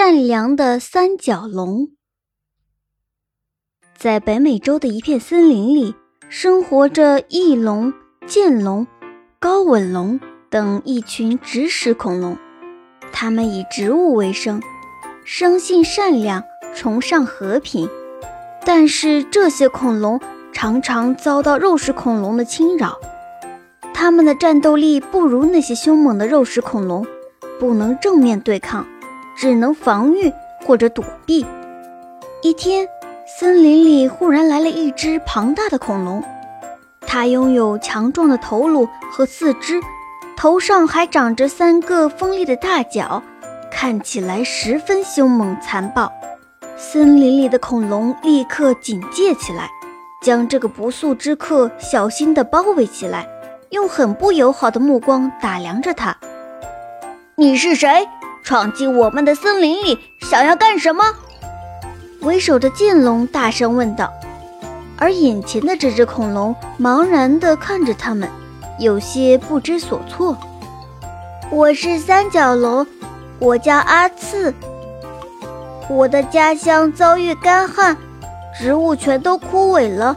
善良的三角龙。在北美洲的一片森林里，生活着翼龙、剑龙、高吻龙等一群植食恐龙。它们以植物为生，生性善良，崇尚和平。但是这些恐龙常常遭到肉食恐龙的侵扰，它们的战斗力不如那些凶猛的肉食恐龙，不能正面对抗。只能防御或者躲避。一天，森林里忽然来了一只庞大的恐龙，它拥有强壮的头颅和四肢，头上还长着三个锋利的大角，看起来十分凶猛残暴。森林里的恐龙立刻警戒起来，将这个不速之客小心地包围起来，用很不友好的目光打量着他。你是谁？闯进我们的森林里，想要干什么？为首的剑龙大声问道。而眼前的这只恐龙茫然地看着他们，有些不知所措。我是三角龙，我叫阿次。我的家乡遭遇干旱，植物全都枯萎了，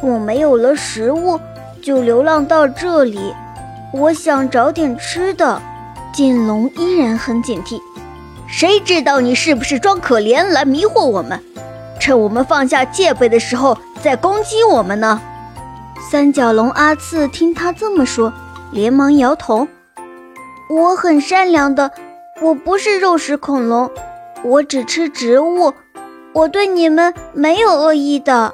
我没有了食物，就流浪到这里。我想找点吃的。剑龙依然很警惕，谁知道你是不是装可怜来迷惑我们，趁我们放下戒备的时候再攻击我们呢？三角龙阿次听他这么说，连忙摇头：“我很善良的，我不是肉食恐龙，我只吃植物，我对你们没有恶意的。”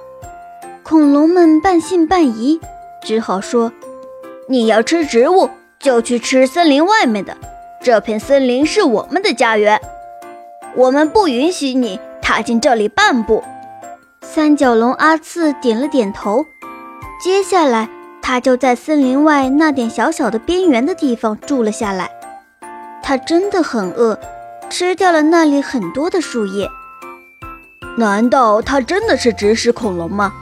恐龙们半信半疑，只好说：“你要吃植物，就去吃森林外面的。”这片森林是我们的家园，我们不允许你踏进这里半步。三角龙阿次点了点头，接下来他就在森林外那点小小的边缘的地方住了下来。他真的很饿，吃掉了那里很多的树叶。难道他真的是植食恐龙吗？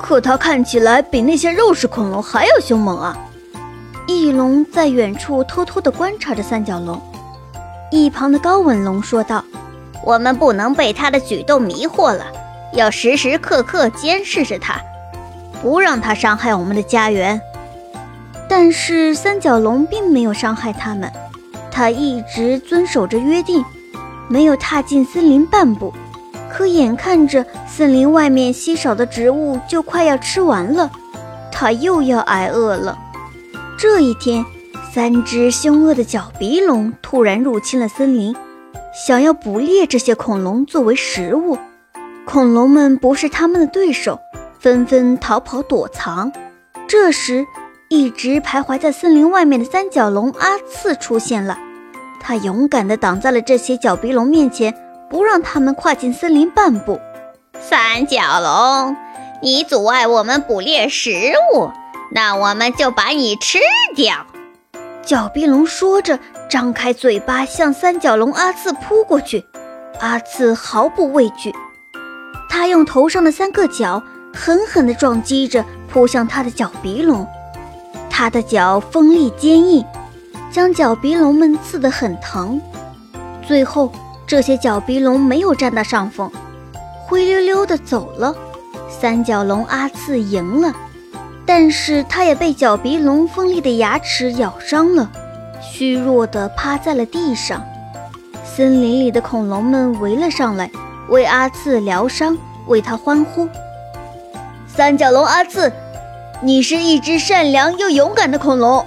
可他看起来比那些肉食恐龙还要凶猛啊！翼龙在远处偷偷地观察着三角龙，一旁的高吻龙说道：“我们不能被他的举动迷惑了，要时时刻刻监视着他，不让他伤害我们的家园。”但是三角龙并没有伤害他们，他一直遵守着约定，没有踏进森林半步。可眼看着森林外面稀少的植物就快要吃完了，他又要挨饿了。这一天，三只凶恶的角鼻龙突然入侵了森林，想要捕猎这些恐龙作为食物。恐龙们不是他们的对手，纷纷逃跑躲藏。这时，一直徘徊在森林外面的三角龙阿次出现了，他勇敢地挡在了这些角鼻龙面前，不让他们跨进森林半步。三角龙，你阻碍我们捕猎食物。那我们就把你吃掉！角鼻龙说着，张开嘴巴向三角龙阿次扑过去。阿次毫不畏惧，他用头上的三个角狠狠地撞击着扑向他的角鼻龙。他的角锋利坚硬，将角鼻龙们刺得很疼。最后，这些角鼻龙没有占到上风，灰溜溜地走了。三角龙阿次赢了。但是他也被角鼻龙锋利的牙齿咬伤了，虚弱地趴在了地上。森林里的恐龙们围了上来，为阿次疗伤，为他欢呼。三角龙阿次，你是一只善良又勇敢的恐龙，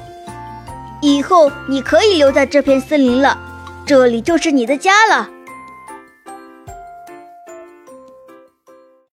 以后你可以留在这片森林了，这里就是你的家了。